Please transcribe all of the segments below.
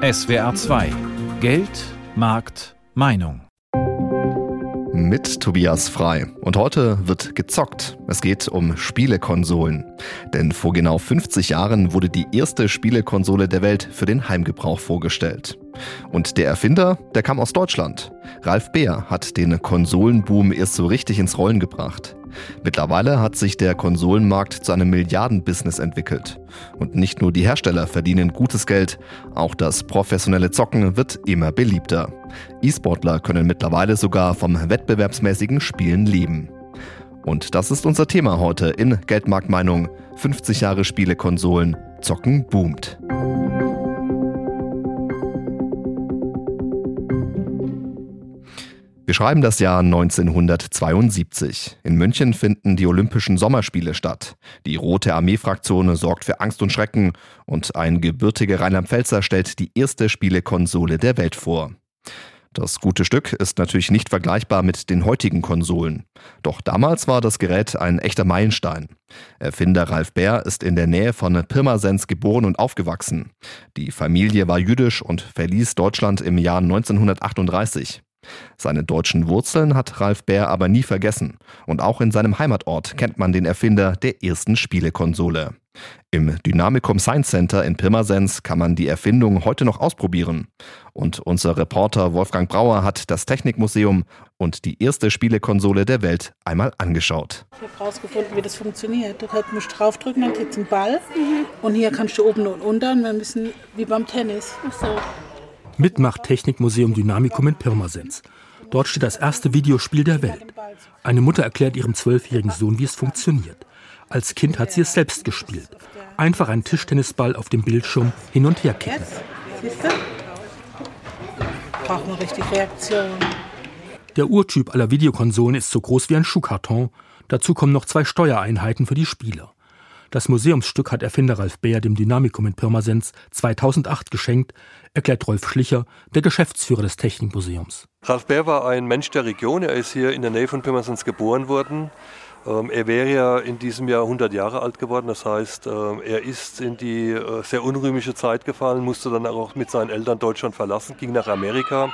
SWR 2 Geld, Markt, Meinung. Mit Tobias Frei. Und heute wird gezockt. Es geht um Spielekonsolen. Denn vor genau 50 Jahren wurde die erste Spielekonsole der Welt für den Heimgebrauch vorgestellt. Und der Erfinder, der kam aus Deutschland. Ralf Beer hat den Konsolenboom erst so richtig ins Rollen gebracht. Mittlerweile hat sich der Konsolenmarkt zu einem Milliardenbusiness entwickelt. Und nicht nur die Hersteller verdienen gutes Geld, auch das professionelle Zocken wird immer beliebter. E-Sportler können mittlerweile sogar vom wettbewerbsmäßigen Spielen leben. Und das ist unser Thema heute in Geldmarktmeinung. 50 Jahre Spielekonsolen, Zocken boomt. Wir schreiben das Jahr 1972. In München finden die Olympischen Sommerspiele statt. Die Rote Armee-Fraktion sorgt für Angst und Schrecken und ein gebürtiger Rheinland-Pfälzer stellt die erste Spielekonsole der Welt vor. Das gute Stück ist natürlich nicht vergleichbar mit den heutigen Konsolen. Doch damals war das Gerät ein echter Meilenstein. Erfinder Ralf Bär ist in der Nähe von Pirmasens geboren und aufgewachsen. Die Familie war jüdisch und verließ Deutschland im Jahr 1938. Seine deutschen Wurzeln hat Ralf Bär aber nie vergessen. Und auch in seinem Heimatort kennt man den Erfinder der ersten Spielekonsole. Im Dynamicum Science Center in Pirmasens kann man die Erfindung heute noch ausprobieren. Und unser Reporter Wolfgang Brauer hat das Technikmuseum und die erste Spielekonsole der Welt einmal angeschaut. Ich habe herausgefunden, wie das funktioniert. Du musst draufdrücken, dann kriegst du einen Ball. Mhm. Und hier kannst du oben und unten, wir müssen wie beim Tennis. Ach so. Mitmacht Technikmuseum Dynamikum in Pirmasens. Dort steht das erste Videospiel der Welt. Eine Mutter erklärt ihrem zwölfjährigen Sohn, wie es funktioniert. Als Kind hat sie es selbst gespielt. Einfach einen Tischtennisball auf dem Bildschirm hin und her kicken. Braucht man richtig Reaktion. Der Urtyp aller Videokonsolen ist so groß wie ein Schuhkarton. Dazu kommen noch zwei Steuereinheiten für die Spieler. Das Museumsstück hat Erfinder Ralf Beer dem Dynamikum in Pirmasens 2008 geschenkt, erklärt Rolf Schlicher, der Geschäftsführer des Technikmuseums. Ralf Beer war ein Mensch der Region. Er ist hier in der Nähe von Pirmasens geboren worden. Ähm, er wäre ja in diesem Jahr 100 Jahre alt geworden. Das heißt, ähm, er ist in die äh, sehr unrühmliche Zeit gefallen, musste dann auch mit seinen Eltern Deutschland verlassen, ging nach Amerika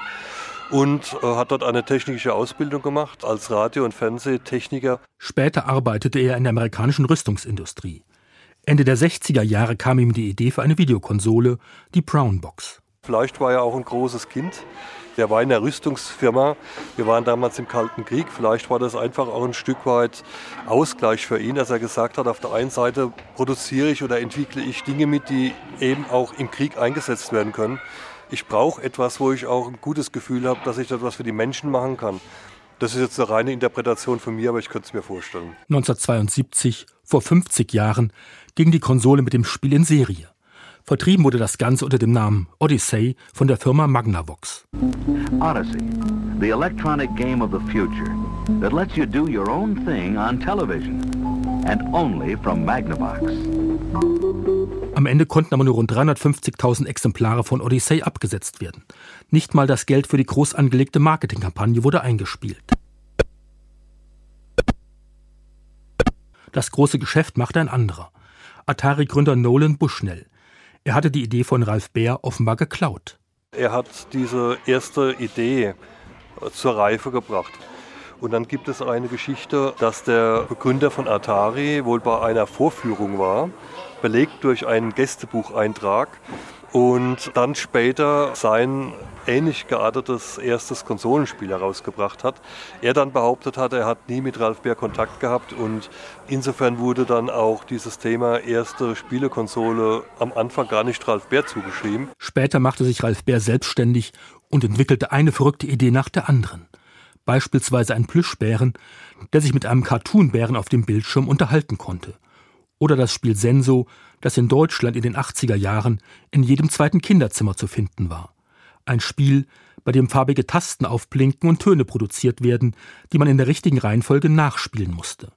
und äh, hat dort eine technische Ausbildung gemacht als Radio- und Fernsehtechniker. Später arbeitete er in der amerikanischen Rüstungsindustrie. Ende der 60er Jahre kam ihm die Idee für eine Videokonsole, die Brown Box. Vielleicht war er auch ein großes Kind. Der war in der Rüstungsfirma. Wir waren damals im Kalten Krieg. Vielleicht war das einfach auch ein Stück weit Ausgleich für ihn, dass er gesagt hat, auf der einen Seite produziere ich oder entwickle ich Dinge mit, die eben auch im Krieg eingesetzt werden können ich brauche etwas, wo ich auch ein gutes Gefühl habe, dass ich etwas für die Menschen machen kann. Das ist jetzt eine reine Interpretation von mir, aber ich könnte es mir vorstellen. 1972, vor 50 Jahren, ging die Konsole mit dem Spiel in Serie. Vertrieben wurde das Ganze unter dem Namen Odyssey von der Firma Magnavox. Odyssey, the electronic game of the future that lets you do your own thing on television and only from Magnavox. Am Ende konnten aber nur rund 350.000 Exemplare von Odyssey abgesetzt werden. Nicht mal das Geld für die groß angelegte Marketingkampagne wurde eingespielt. Das große Geschäft machte ein anderer. Atari-Gründer Nolan Bushnell. Er hatte die Idee von Ralph Baer offenbar geklaut. Er hat diese erste Idee zur Reife gebracht. Und dann gibt es eine Geschichte, dass der Begründer von Atari wohl bei einer Vorführung war belegt durch einen Gästebucheintrag und dann später sein ähnlich geartetes erstes Konsolenspiel herausgebracht hat. Er dann behauptet hat, er hat nie mit Ralf Bär Kontakt gehabt und insofern wurde dann auch dieses Thema erste Spielekonsole am Anfang gar nicht Ralf Bär zugeschrieben. Später machte sich Ralf Bär selbstständig und entwickelte eine verrückte Idee nach der anderen. Beispielsweise einen Plüschbären, der sich mit einem Cartoonbären auf dem Bildschirm unterhalten konnte oder das Spiel Senso, das in Deutschland in den 80er Jahren in jedem zweiten Kinderzimmer zu finden war. Ein Spiel, bei dem farbige Tasten aufblinken und Töne produziert werden, die man in der richtigen Reihenfolge nachspielen musste.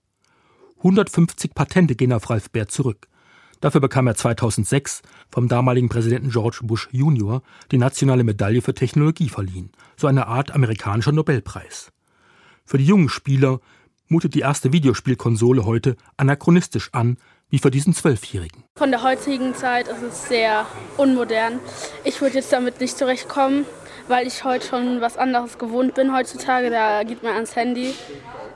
150 Patente gehen auf Ralph Baer zurück. Dafür bekam er 2006 vom damaligen Präsidenten George Bush Jr. die nationale Medaille für Technologie verliehen, so eine Art amerikanischer Nobelpreis. Für die jungen Spieler mutet die erste Videospielkonsole heute anachronistisch an, wie für diesen Zwölfjährigen. Von der heutigen Zeit ist es sehr unmodern. Ich würde jetzt damit nicht zurechtkommen, weil ich heute schon was anderes gewohnt bin heutzutage. Da geht man ans Handy,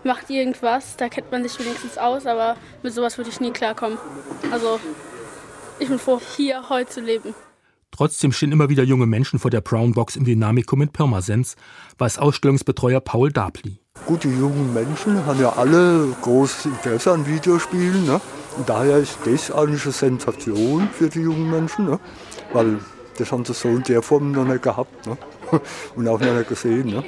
macht irgendwas, da kennt man sich wenigstens aus, aber mit sowas würde ich nie klarkommen. Also ich bin froh, hier heute zu leben. Trotzdem stehen immer wieder junge Menschen vor der Brown Box im Dynamikum in Pirmasens, weiß Ausstellungsbetreuer Paul Dabli. Gut, die jungen Menschen haben ja alle großes Interesse an Videospielen. Ne? Und daher ist das eigentlich eine Sensation für die jungen Menschen, ne? weil das haben sie so in der Form noch nicht gehabt ne? und auch noch nicht gesehen. Ne?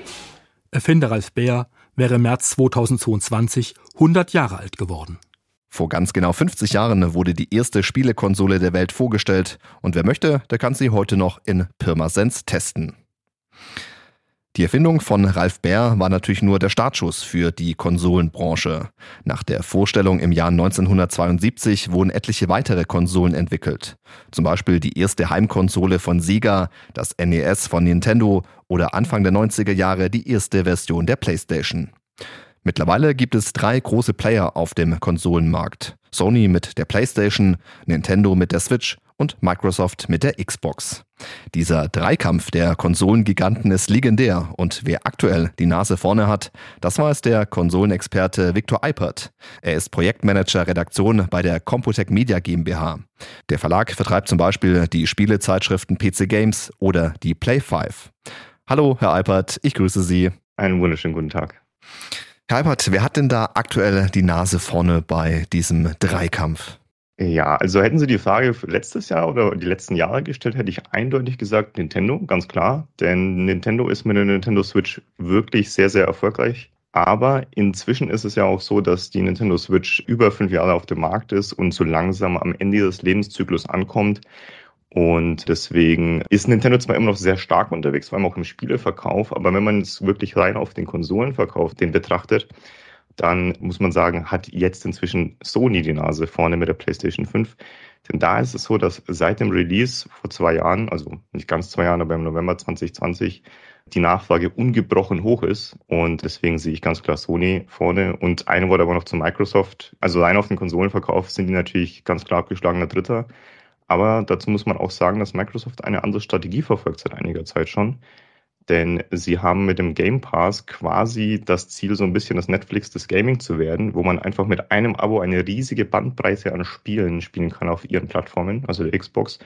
Erfinder Ralf Bär wäre im März 2022 100 Jahre alt geworden. Vor ganz genau 50 Jahren wurde die erste Spielekonsole der Welt vorgestellt und wer möchte, der kann sie heute noch in Pirmasens testen. Die Erfindung von Ralf Baer war natürlich nur der Startschuss für die Konsolenbranche. Nach der Vorstellung im Jahr 1972 wurden etliche weitere Konsolen entwickelt. Zum Beispiel die erste Heimkonsole von Sega, das NES von Nintendo oder Anfang der 90er Jahre die erste Version der PlayStation. Mittlerweile gibt es drei große Player auf dem Konsolenmarkt. Sony mit der PlayStation, Nintendo mit der Switch und Microsoft mit der Xbox. Dieser Dreikampf der Konsolengiganten ist legendär und wer aktuell die Nase vorne hat, das weiß der Konsolenexperte Viktor Eipert. Er ist Projektmanager Redaktion bei der Computec Media GmbH. Der Verlag vertreibt zum Beispiel die Spielezeitschriften PC Games oder die Play 5. Hallo, Herr Eipert, ich grüße Sie. Einen wunderschönen guten Tag. Eipert, wer hat denn da aktuell die Nase vorne bei diesem Dreikampf? Ja, also hätten Sie die Frage letztes Jahr oder die letzten Jahre gestellt, hätte ich eindeutig gesagt Nintendo, ganz klar. Denn Nintendo ist mit der Nintendo Switch wirklich sehr, sehr erfolgreich. Aber inzwischen ist es ja auch so, dass die Nintendo Switch über fünf Jahre auf dem Markt ist und so langsam am Ende des Lebenszyklus ankommt. Und deswegen ist Nintendo zwar immer noch sehr stark unterwegs, vor allem auch im Spieleverkauf, aber wenn man es wirklich rein auf den Konsolenverkauf den betrachtet, dann muss man sagen, hat jetzt inzwischen Sony die Nase vorne mit der PlayStation 5. Denn da ist es so, dass seit dem Release vor zwei Jahren, also nicht ganz zwei Jahren, aber im November 2020, die Nachfrage ungebrochen hoch ist. Und deswegen sehe ich ganz klar Sony vorne. Und ein Wort aber noch zu Microsoft. Also rein auf den Konsolenverkauf sind die natürlich ganz klar abgeschlagener Dritter. Aber dazu muss man auch sagen, dass Microsoft eine andere Strategie verfolgt seit einiger Zeit schon. Denn sie haben mit dem Game Pass quasi das Ziel, so ein bisschen das Netflix des Gaming zu werden, wo man einfach mit einem Abo eine riesige Bandbreite an Spielen spielen kann auf ihren Plattformen, also der Xbox,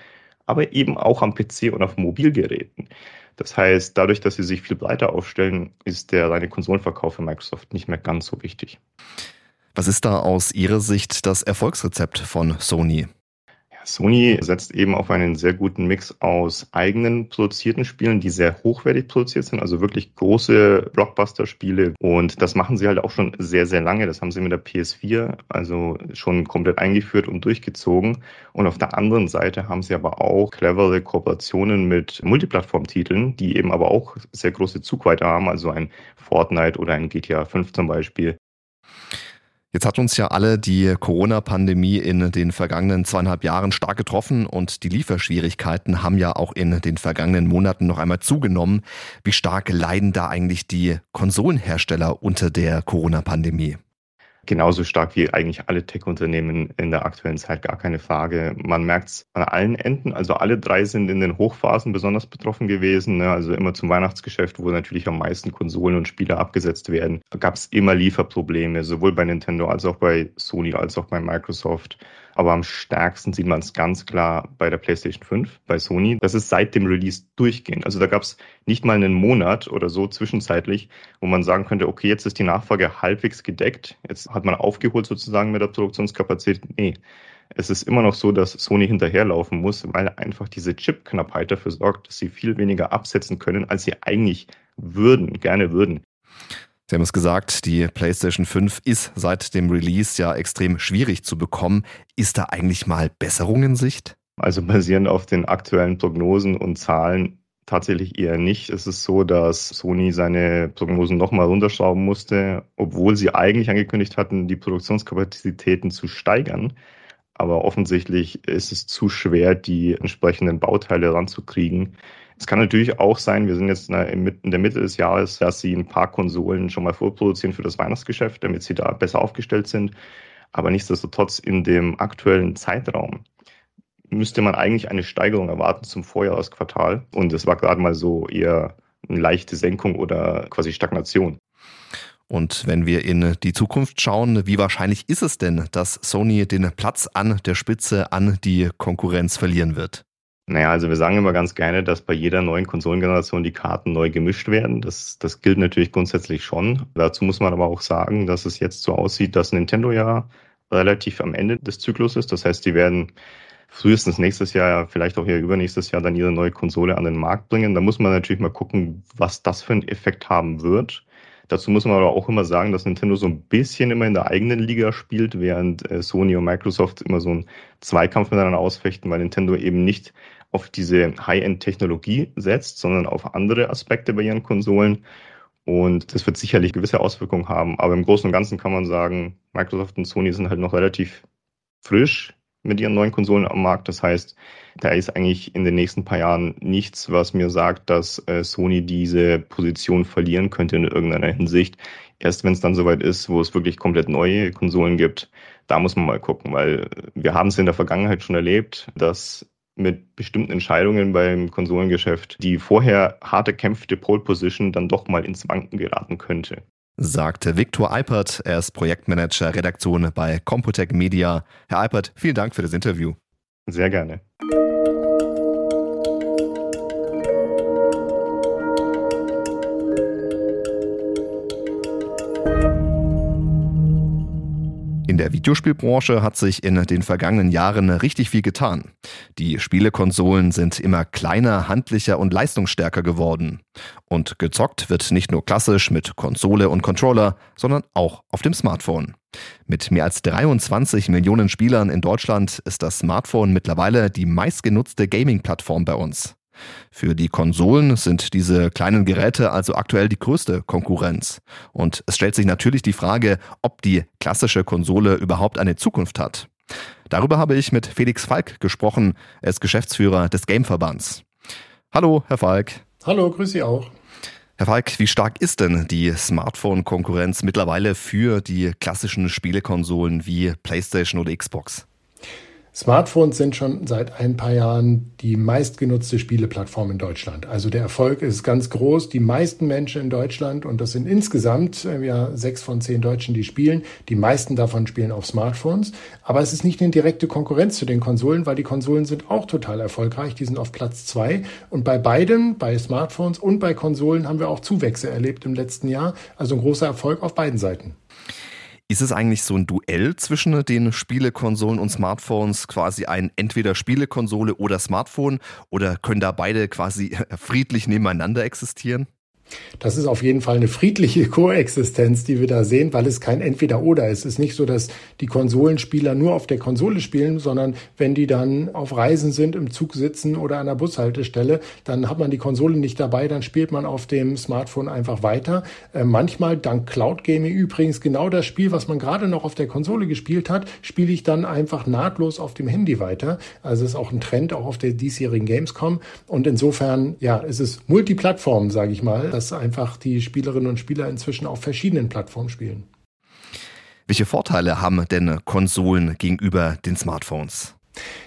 aber eben auch am PC und auf Mobilgeräten. Das heißt, dadurch, dass sie sich viel breiter aufstellen, ist der reine Konsolenverkauf für Microsoft nicht mehr ganz so wichtig. Was ist da aus Ihrer Sicht das Erfolgsrezept von Sony? Sony setzt eben auf einen sehr guten Mix aus eigenen produzierten Spielen, die sehr hochwertig produziert sind, also wirklich große Blockbuster-Spiele. Und das machen sie halt auch schon sehr, sehr lange. Das haben sie mit der PS4 also schon komplett eingeführt und durchgezogen. Und auf der anderen Seite haben sie aber auch clevere Kooperationen mit Multiplattform-Titeln, die eben aber auch sehr große Zugweite haben, also ein Fortnite oder ein GTA 5 zum Beispiel. Jetzt hat uns ja alle die Corona-Pandemie in den vergangenen zweieinhalb Jahren stark getroffen und die Lieferschwierigkeiten haben ja auch in den vergangenen Monaten noch einmal zugenommen. Wie stark leiden da eigentlich die Konsolenhersteller unter der Corona-Pandemie? Genauso stark wie eigentlich alle Tech-Unternehmen in der aktuellen Zeit, gar keine Frage. Man merkt es an allen Enden. Also alle drei sind in den Hochphasen besonders betroffen gewesen. Ne? Also immer zum Weihnachtsgeschäft, wo natürlich am meisten Konsolen und Spiele abgesetzt werden, gab es immer Lieferprobleme, sowohl bei Nintendo als auch bei Sony als auch bei Microsoft. Aber am stärksten sieht man es ganz klar bei der PlayStation 5, bei Sony. Das ist seit dem Release durchgehend. Also da gab es nicht mal einen Monat oder so zwischenzeitlich, wo man sagen könnte, okay, jetzt ist die Nachfrage halbwegs gedeckt. Jetzt hat man aufgeholt sozusagen mit der Produktionskapazität. Nee. Es ist immer noch so, dass Sony hinterherlaufen muss, weil einfach diese Chip-Knappheit dafür sorgt, dass sie viel weniger absetzen können, als sie eigentlich würden, gerne würden. Sie haben es gesagt, die PlayStation 5 ist seit dem Release ja extrem schwierig zu bekommen. Ist da eigentlich mal Besserung in Sicht? Also basierend auf den aktuellen Prognosen und Zahlen tatsächlich eher nicht. Es ist so, dass Sony seine Prognosen nochmal runterschrauben musste, obwohl sie eigentlich angekündigt hatten, die Produktionskapazitäten zu steigern. Aber offensichtlich ist es zu schwer, die entsprechenden Bauteile ranzukriegen. Es kann natürlich auch sein, wir sind jetzt in der Mitte des Jahres, dass sie ein paar Konsolen schon mal vorproduzieren für das Weihnachtsgeschäft, damit sie da besser aufgestellt sind. Aber nichtsdestotrotz in dem aktuellen Zeitraum müsste man eigentlich eine Steigerung erwarten zum Vorjahresquartal. Und es war gerade mal so eher eine leichte Senkung oder quasi Stagnation. Und wenn wir in die Zukunft schauen, wie wahrscheinlich ist es denn, dass Sony den Platz an der Spitze an die Konkurrenz verlieren wird? Naja, also wir sagen immer ganz gerne, dass bei jeder neuen Konsolengeneration die Karten neu gemischt werden. Das, das gilt natürlich grundsätzlich schon. Dazu muss man aber auch sagen, dass es jetzt so aussieht, dass Nintendo ja relativ am Ende des Zyklus ist. Das heißt, die werden frühestens nächstes Jahr, vielleicht auch hier übernächstes Jahr dann ihre neue Konsole an den Markt bringen. Da muss man natürlich mal gucken, was das für einen Effekt haben wird. Dazu muss man aber auch immer sagen, dass Nintendo so ein bisschen immer in der eigenen Liga spielt, während äh, Sony und Microsoft immer so einen Zweikampf miteinander ausfechten, weil Nintendo eben nicht auf diese High-End-Technologie setzt, sondern auf andere Aspekte bei ihren Konsolen. Und das wird sicherlich gewisse Auswirkungen haben. Aber im Großen und Ganzen kann man sagen, Microsoft und Sony sind halt noch relativ frisch mit ihren neuen Konsolen am Markt. Das heißt, da ist eigentlich in den nächsten paar Jahren nichts, was mir sagt, dass äh, Sony diese Position verlieren könnte in irgendeiner Hinsicht. Erst wenn es dann soweit ist, wo es wirklich komplett neue Konsolen gibt, da muss man mal gucken, weil wir haben es in der Vergangenheit schon erlebt, dass mit bestimmten Entscheidungen beim Konsolengeschäft die vorher harte kämpfte Pole Position dann doch mal ins Wanken geraten könnte sagte Viktor Eipert. Er ist Projektmanager Redaktion bei Computec Media. Herr Eipert, vielen Dank für das Interview. Sehr gerne. In der Videospielbranche hat sich in den vergangenen Jahren richtig viel getan. Die Spielekonsolen sind immer kleiner, handlicher und leistungsstärker geworden. Und gezockt wird nicht nur klassisch mit Konsole und Controller, sondern auch auf dem Smartphone. Mit mehr als 23 Millionen Spielern in Deutschland ist das Smartphone mittlerweile die meistgenutzte Gaming-Plattform bei uns. Für die Konsolen sind diese kleinen Geräte also aktuell die größte Konkurrenz. Und es stellt sich natürlich die Frage, ob die klassische Konsole überhaupt eine Zukunft hat. Darüber habe ich mit Felix Falk gesprochen. Er ist Geschäftsführer des Gameverbands. Hallo, Herr Falk. Hallo, grüß Sie auch. Herr Falk, wie stark ist denn die Smartphone-Konkurrenz mittlerweile für die klassischen Spielekonsolen wie PlayStation oder Xbox? Smartphones sind schon seit ein paar Jahren die meistgenutzte Spieleplattform in Deutschland. Also der Erfolg ist ganz groß. Die meisten Menschen in Deutschland, und das sind insgesamt äh, ja sechs von zehn Deutschen, die spielen, die meisten davon spielen auf Smartphones. Aber es ist nicht eine direkte Konkurrenz zu den Konsolen, weil die Konsolen sind auch total erfolgreich. Die sind auf Platz zwei. Und bei beiden, bei Smartphones und bei Konsolen, haben wir auch Zuwächse erlebt im letzten Jahr. Also ein großer Erfolg auf beiden Seiten. Ist es eigentlich so ein Duell zwischen den Spielekonsolen und Smartphones, quasi ein entweder Spielekonsole oder Smartphone, oder können da beide quasi friedlich nebeneinander existieren? Das ist auf jeden Fall eine friedliche Koexistenz, die wir da sehen, weil es kein Entweder-Oder ist. Es ist nicht so, dass die Konsolenspieler nur auf der Konsole spielen, sondern wenn die dann auf Reisen sind, im Zug sitzen oder an der Bushaltestelle, dann hat man die Konsole nicht dabei, dann spielt man auf dem Smartphone einfach weiter. Äh, manchmal, dank Cloud Gaming übrigens, genau das Spiel, was man gerade noch auf der Konsole gespielt hat, spiele ich dann einfach nahtlos auf dem Handy weiter. Also ist auch ein Trend, auch auf der diesjährigen Gamescom. Und insofern, ja, es ist Multiplattform, sage ich mal dass einfach die Spielerinnen und Spieler inzwischen auf verschiedenen Plattformen spielen. Welche Vorteile haben denn Konsolen gegenüber den Smartphones?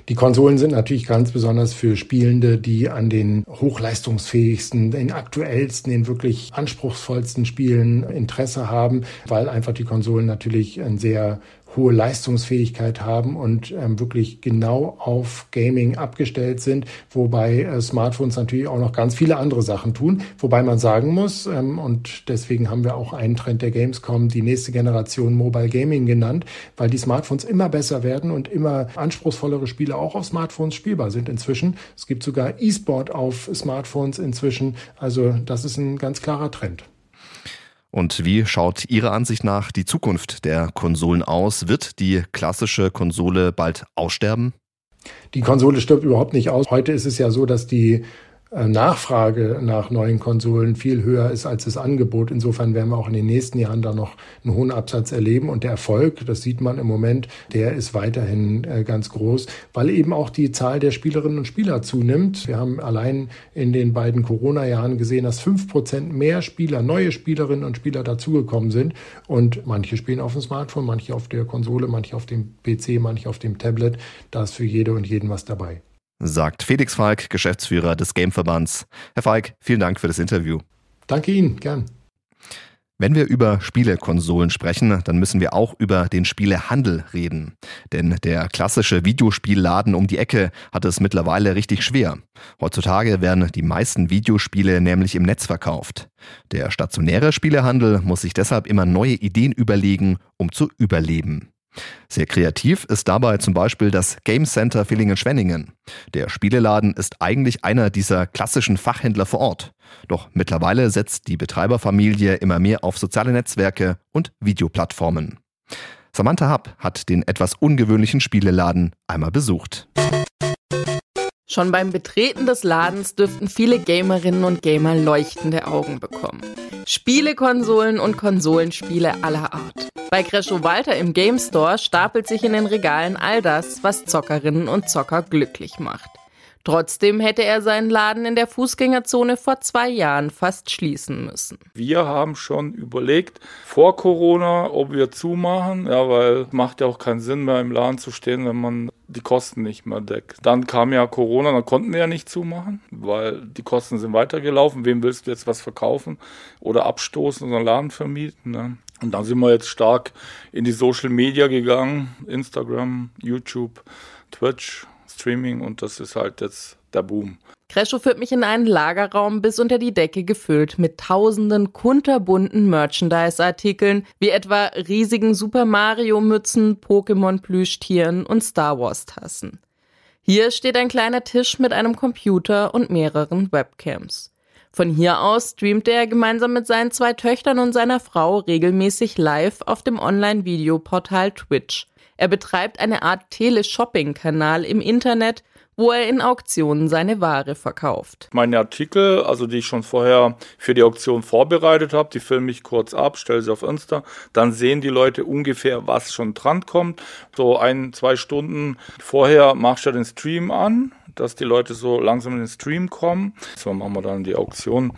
Die Konsolen sind natürlich ganz besonders für Spielende, die an den hochleistungsfähigsten, den aktuellsten, den wirklich anspruchsvollsten Spielen Interesse haben, weil einfach die Konsolen natürlich ein sehr hohe Leistungsfähigkeit haben und ähm, wirklich genau auf Gaming abgestellt sind, wobei äh, Smartphones natürlich auch noch ganz viele andere Sachen tun. Wobei man sagen muss, ähm, und deswegen haben wir auch einen Trend der Gamescom, die nächste Generation Mobile Gaming genannt, weil die Smartphones immer besser werden und immer anspruchsvollere Spiele auch auf Smartphones spielbar sind inzwischen. Es gibt sogar E-Sport auf Smartphones inzwischen. Also das ist ein ganz klarer Trend. Und wie schaut Ihrer Ansicht nach die Zukunft der Konsolen aus? Wird die klassische Konsole bald aussterben? Die Konsole stirbt überhaupt nicht aus. Heute ist es ja so, dass die Nachfrage nach neuen Konsolen viel höher ist als das Angebot. Insofern werden wir auch in den nächsten Jahren da noch einen hohen Absatz erleben. Und der Erfolg, das sieht man im Moment, der ist weiterhin äh, ganz groß, weil eben auch die Zahl der Spielerinnen und Spieler zunimmt. Wir haben allein in den beiden Corona-Jahren gesehen, dass fünf Prozent mehr Spieler, neue Spielerinnen und Spieler dazugekommen sind. Und manche spielen auf dem Smartphone, manche auf der Konsole, manche auf dem PC, manche auf dem Tablet. Da ist für jede und jeden was dabei sagt Felix Falk, Geschäftsführer des Gameverbands. Herr Falk, vielen Dank für das Interview. Danke Ihnen, gern. Wenn wir über Spielekonsolen sprechen, dann müssen wir auch über den Spielehandel reden. Denn der klassische Videospielladen um die Ecke hat es mittlerweile richtig schwer. Heutzutage werden die meisten Videospiele nämlich im Netz verkauft. Der stationäre Spielehandel muss sich deshalb immer neue Ideen überlegen, um zu überleben. Sehr kreativ ist dabei zum Beispiel das Game Center Villingen-Schwenningen. Der Spieleladen ist eigentlich einer dieser klassischen Fachhändler vor Ort. Doch mittlerweile setzt die Betreiberfamilie immer mehr auf soziale Netzwerke und Videoplattformen. Samantha Happ hat den etwas ungewöhnlichen Spieleladen einmal besucht. Schon beim Betreten des Ladens dürften viele Gamerinnen und Gamer leuchtende Augen bekommen. Spielekonsolen und Konsolenspiele aller Art. Bei Crescho Walter im Game Store stapelt sich in den Regalen all das, was Zockerinnen und Zocker glücklich macht. Trotzdem hätte er seinen Laden in der Fußgängerzone vor zwei Jahren fast schließen müssen. Wir haben schon überlegt, vor Corona, ob wir zumachen, ja, weil macht ja auch keinen Sinn mehr im Laden zu stehen, wenn man die Kosten nicht mehr deckt. Dann kam ja Corona, dann konnten wir ja nicht zumachen, weil die Kosten sind weitergelaufen. Wem willst du jetzt was verkaufen oder abstoßen oder einen Laden vermieten? Ne? Und dann sind wir jetzt stark in die Social Media gegangen, Instagram, YouTube, Twitch Streaming und das ist halt jetzt der Boom. Crescho führt mich in einen Lagerraum bis unter die Decke gefüllt mit tausenden kunterbunten Merchandise-Artikeln, wie etwa riesigen Super Mario-Mützen, Pokémon-Plüschtieren und Star Wars-Tassen. Hier steht ein kleiner Tisch mit einem Computer und mehreren Webcams. Von hier aus streamt er gemeinsam mit seinen zwei Töchtern und seiner Frau regelmäßig live auf dem Online-Videoportal Twitch. Er betreibt eine Art Teleshopping-Kanal im Internet, wo er in Auktionen seine Ware verkauft. Meine Artikel, also die ich schon vorher für die Auktion vorbereitet habe, die filme ich kurz ab, stelle sie auf Insta, dann sehen die Leute ungefähr, was schon dran kommt. So ein, zwei Stunden vorher machst du den Stream an, dass die Leute so langsam in den Stream kommen. So machen wir dann die Auktion.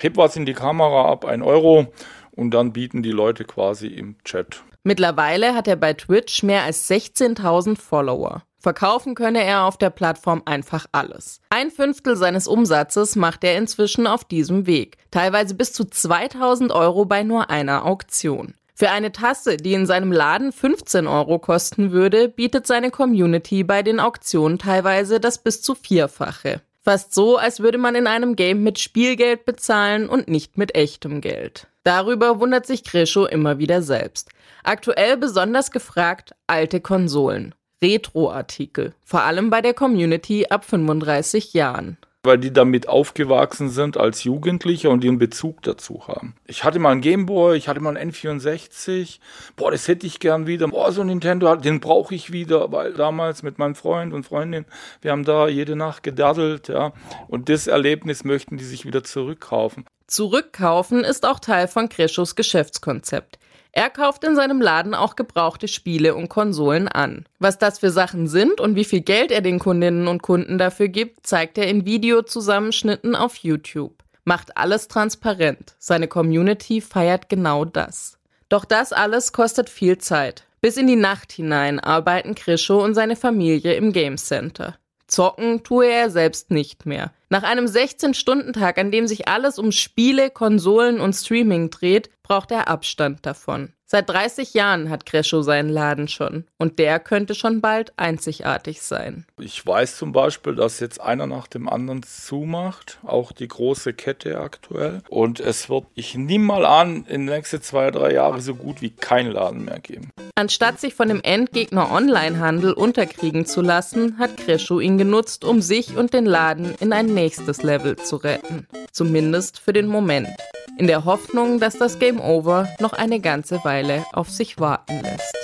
Heb was in die Kamera ab, ein Euro, und dann bieten die Leute quasi im Chat. Mittlerweile hat er bei Twitch mehr als 16.000 Follower. Verkaufen könne er auf der Plattform einfach alles. Ein Fünftel seines Umsatzes macht er inzwischen auf diesem Weg. Teilweise bis zu 2000 Euro bei nur einer Auktion. Für eine Tasse, die in seinem Laden 15 Euro kosten würde, bietet seine Community bei den Auktionen teilweise das bis zu vierfache. Fast so, als würde man in einem Game mit Spielgeld bezahlen und nicht mit echtem Geld. Darüber wundert sich Grischow immer wieder selbst. Aktuell besonders gefragt alte Konsolen, Retro-Artikel, vor allem bei der Community ab 35 Jahren weil die damit aufgewachsen sind als Jugendliche und den Bezug dazu haben. Ich hatte mal einen Gameboy, ich hatte mal einen N64. Boah, das hätte ich gern wieder. Boah, so ein Nintendo, den brauche ich wieder, weil damals mit meinem Freund und Freundin, wir haben da jede Nacht gedaddelt, ja. Und das Erlebnis möchten die sich wieder zurückkaufen. Zurückkaufen ist auch Teil von Kreschos Geschäftskonzept. Er kauft in seinem Laden auch gebrauchte Spiele und Konsolen an. Was das für Sachen sind und wie viel Geld er den Kundinnen und Kunden dafür gibt, zeigt er in Videozusammenschnitten auf YouTube. Macht alles transparent. Seine Community feiert genau das. Doch das alles kostet viel Zeit. Bis in die Nacht hinein arbeiten Krischo und seine Familie im Game Center. Zocken tue er selbst nicht mehr. Nach einem 16-Stunden-Tag, an dem sich alles um Spiele, Konsolen und Streaming dreht, braucht er Abstand davon. Seit 30 Jahren hat Crescho seinen Laden schon und der könnte schon bald einzigartig sein. Ich weiß zum Beispiel, dass jetzt einer nach dem anderen zumacht, auch die große Kette aktuell. Und es wird, ich nehme mal an, in den nächsten zwei, drei Jahren so gut wie keinen Laden mehr geben. Anstatt sich von dem Endgegner Onlinehandel unterkriegen zu lassen, hat Crescho ihn genutzt, um sich und den Laden in ein nächstes Level zu retten. Zumindest für den Moment in der Hoffnung, dass das Game Over noch eine ganze Weile auf sich warten lässt.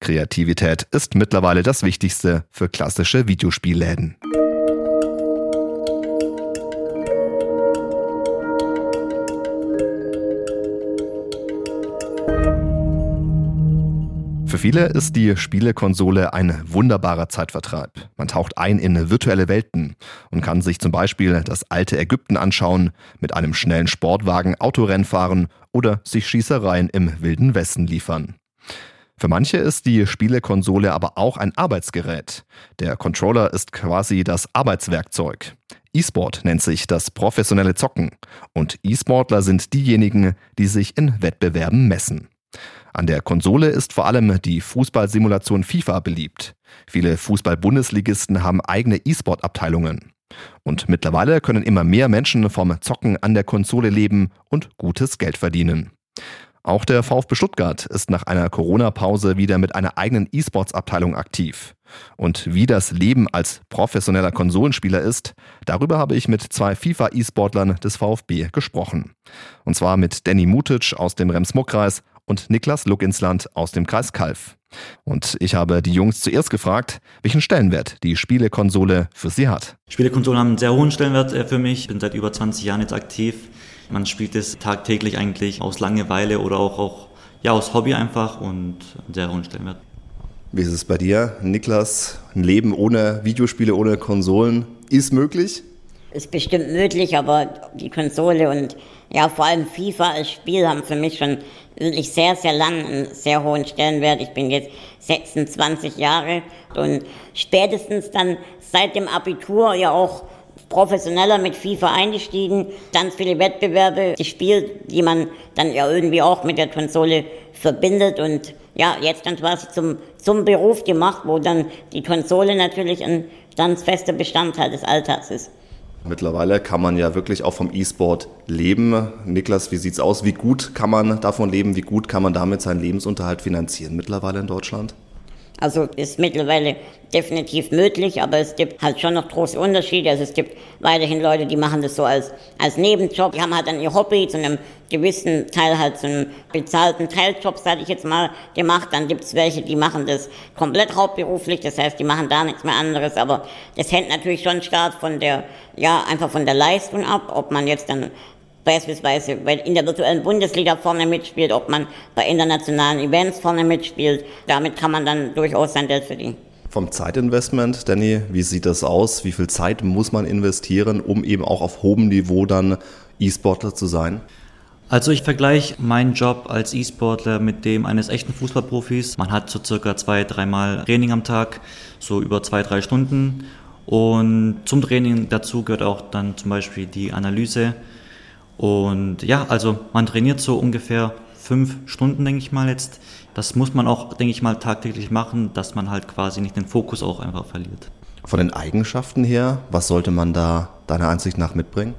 Kreativität ist mittlerweile das Wichtigste für klassische Videospielläden. Viele ist die Spielekonsole ein wunderbarer Zeitvertreib. Man taucht ein in virtuelle Welten und kann sich zum Beispiel das alte Ägypten anschauen, mit einem schnellen Sportwagen Autorennen fahren oder sich Schießereien im wilden Westen liefern. Für manche ist die Spielekonsole aber auch ein Arbeitsgerät. Der Controller ist quasi das Arbeitswerkzeug. E-Sport nennt sich das professionelle Zocken und E-Sportler sind diejenigen, die sich in Wettbewerben messen. An der Konsole ist vor allem die Fußballsimulation FIFA beliebt. Viele Fußball-Bundesligisten haben eigene E-Sport-Abteilungen. Und mittlerweile können immer mehr Menschen vom Zocken an der Konsole leben und gutes Geld verdienen. Auch der VfB Stuttgart ist nach einer Corona-Pause wieder mit einer eigenen E-Sports-Abteilung aktiv. Und wie das Leben als professioneller Konsolenspieler ist, darüber habe ich mit zwei FIFA-E-Sportlern des VfB gesprochen. Und zwar mit Danny Mutic aus dem Rems-Muck-Kreis und Niklas Luckinsland aus dem Kreis Kalf. Und ich habe die Jungs zuerst gefragt, welchen Stellenwert die Spielekonsole für sie hat. Spielekonsolen haben einen sehr hohen Stellenwert äh, für mich. Ich bin seit über 20 Jahren jetzt aktiv. Man spielt es tagtäglich eigentlich aus Langeweile oder auch, auch ja, aus Hobby einfach und einen sehr hohen Stellenwert. Wie ist es bei dir, Niklas? Ein Leben ohne Videospiele, ohne Konsolen ist möglich? Ist bestimmt möglich, aber die Konsole und ja, vor allem FIFA als Spiel haben für mich schon wirklich sehr, sehr lang einen sehr hohen Stellenwert. Ich bin jetzt 26 Jahre und spätestens dann seit dem Abitur ja auch professioneller mit FIFA eingestiegen, ganz viele Wettbewerbe gespielt, die man dann ja irgendwie auch mit der Konsole verbindet und ja, jetzt dann quasi zum, zum Beruf gemacht, wo dann die Konsole natürlich ein ganz fester Bestandteil des Alltags ist. Mittlerweile kann man ja wirklich auch vom E-Sport leben. Niklas, wie sieht's aus? Wie gut kann man davon leben? Wie gut kann man damit seinen Lebensunterhalt finanzieren mittlerweile in Deutschland? Also ist mittlerweile definitiv möglich, aber es gibt halt schon noch große Unterschiede. Also es gibt weiterhin Leute, die machen das so als, als Nebenjob. Die haben halt dann ihr Hobby zu einem gewissen Teil halt zu einem bezahlten Teiljob, sage ich jetzt mal, gemacht. Dann gibt es welche, die machen das komplett hauptberuflich. Das heißt, die machen da nichts mehr anderes. Aber das hängt natürlich schon stark von der, ja, einfach von der Leistung ab, ob man jetzt dann beispielsweise in der virtuellen Bundesliga vorne mitspielt, ob man bei internationalen Events vorne mitspielt. Damit kann man dann durchaus sein Geld verdienen. Vom Zeitinvestment, Danny, wie sieht das aus? Wie viel Zeit muss man investieren, um eben auch auf hohem Niveau dann E-Sportler zu sein? Also ich vergleiche meinen Job als E-Sportler mit dem eines echten Fußballprofis. Man hat so circa zwei, dreimal Training am Tag, so über zwei, drei Stunden. Und zum Training dazu gehört auch dann zum Beispiel die Analyse und ja, also man trainiert so ungefähr fünf Stunden, denke ich mal jetzt. Das muss man auch, denke ich mal, tagtäglich machen, dass man halt quasi nicht den Fokus auch einfach verliert. Von den Eigenschaften her, was sollte man da deiner Ansicht nach mitbringen?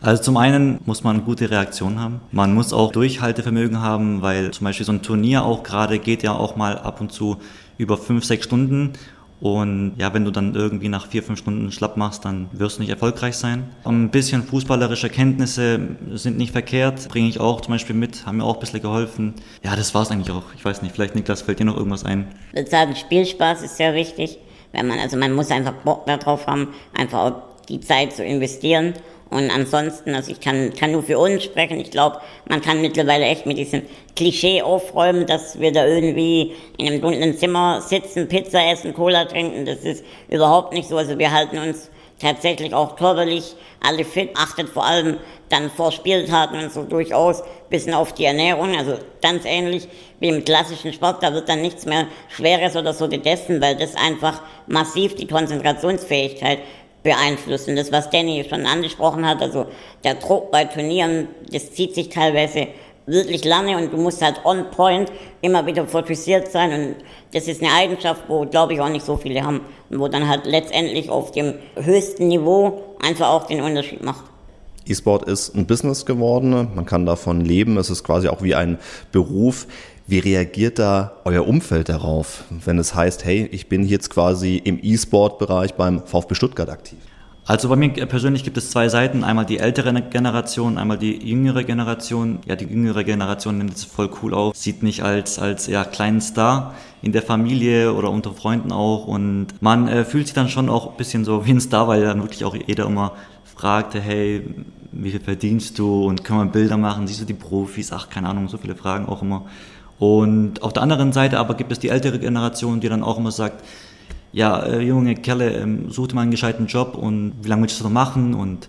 Also zum einen muss man gute Reaktion haben. Man muss auch Durchhaltevermögen haben, weil zum Beispiel so ein Turnier auch gerade geht ja auch mal ab und zu über fünf, sechs Stunden und ja, wenn du dann irgendwie nach vier, fünf Stunden schlapp machst, dann wirst du nicht erfolgreich sein. Ein bisschen fußballerische Kenntnisse sind nicht verkehrt, bringe ich auch zum Beispiel mit, haben mir auch ein bisschen geholfen. Ja, das war es eigentlich auch. Ich weiß nicht, vielleicht Niklas, fällt dir noch irgendwas ein? Ich würde sagen, Spielspaß ist sehr wichtig. Wenn man, also man muss einfach Bock darauf haben, einfach auch die Zeit zu investieren und ansonsten, also ich kann, kann nur für uns sprechen. Ich glaube, man kann mittlerweile echt mit diesem Klischee aufräumen, dass wir da irgendwie in einem dunklen Zimmer sitzen, Pizza essen, Cola trinken. Das ist überhaupt nicht so. Also wir halten uns tatsächlich auch körperlich alle fit, achtet vor allem dann vor Spieltagen und so durchaus bisschen auf die Ernährung. Also ganz ähnlich wie im klassischen Sport, da wird dann nichts mehr Schweres oder so gegessen, weil das einfach massiv die Konzentrationsfähigkeit beeinflussen. Das, was Danny schon angesprochen hat, also der Druck bei Turnieren, das zieht sich teilweise wirklich lange und du musst halt on point immer wieder fokussiert sein und das ist eine Eigenschaft, wo glaube ich auch nicht so viele haben und wo dann halt letztendlich auf dem höchsten Niveau einfach auch den Unterschied macht. E-Sport ist ein Business geworden, man kann davon leben, es ist quasi auch wie ein Beruf. Wie reagiert da euer Umfeld darauf, wenn es heißt, hey, ich bin jetzt quasi im E-Sport-Bereich beim VfB Stuttgart aktiv? Also bei mir persönlich gibt es zwei Seiten. Einmal die ältere Generation, einmal die jüngere Generation. Ja, die jüngere Generation nimmt es voll cool auf, sieht mich als, als ja, kleinen Star in der Familie oder unter Freunden auch. Und man äh, fühlt sich dann schon auch ein bisschen so wie ein Star, weil dann wirklich auch jeder immer fragte, hey, wie viel verdienst du und können wir Bilder machen, siehst du die Profis, ach, keine Ahnung, so viele Fragen auch immer. Und auf der anderen Seite aber gibt es die ältere Generation, die dann auch immer sagt, ja, äh, junge Kerle, ähm, sucht mal einen gescheiten Job und wie lange willst du das noch machen? Und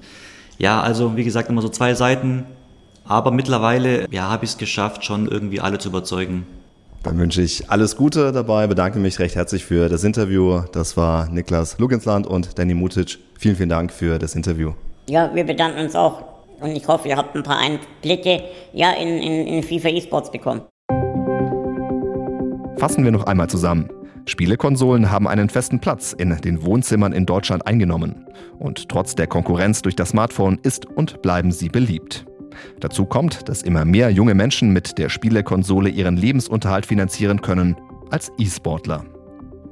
ja, also wie gesagt, immer so zwei Seiten. Aber mittlerweile, ja, habe ich es geschafft, schon irgendwie alle zu überzeugen. Dann wünsche ich alles Gute dabei, bedanke mich recht herzlich für das Interview. Das war Niklas Lugensland und Danny Mutic. Vielen, vielen Dank für das Interview. Ja, wir bedanken uns auch und ich hoffe, ihr habt ein paar Einblicke ja, in, in, in FIFA E-Sports bekommen. Fassen wir noch einmal zusammen. Spielekonsolen haben einen festen Platz in den Wohnzimmern in Deutschland eingenommen. Und trotz der Konkurrenz durch das Smartphone ist und bleiben sie beliebt. Dazu kommt, dass immer mehr junge Menschen mit der Spielekonsole ihren Lebensunterhalt finanzieren können als E-Sportler.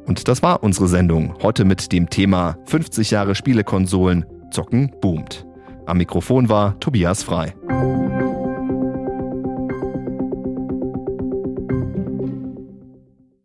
Und das war unsere Sendung heute mit dem Thema 50 Jahre Spielekonsolen, Zocken boomt. Am Mikrofon war Tobias Frei.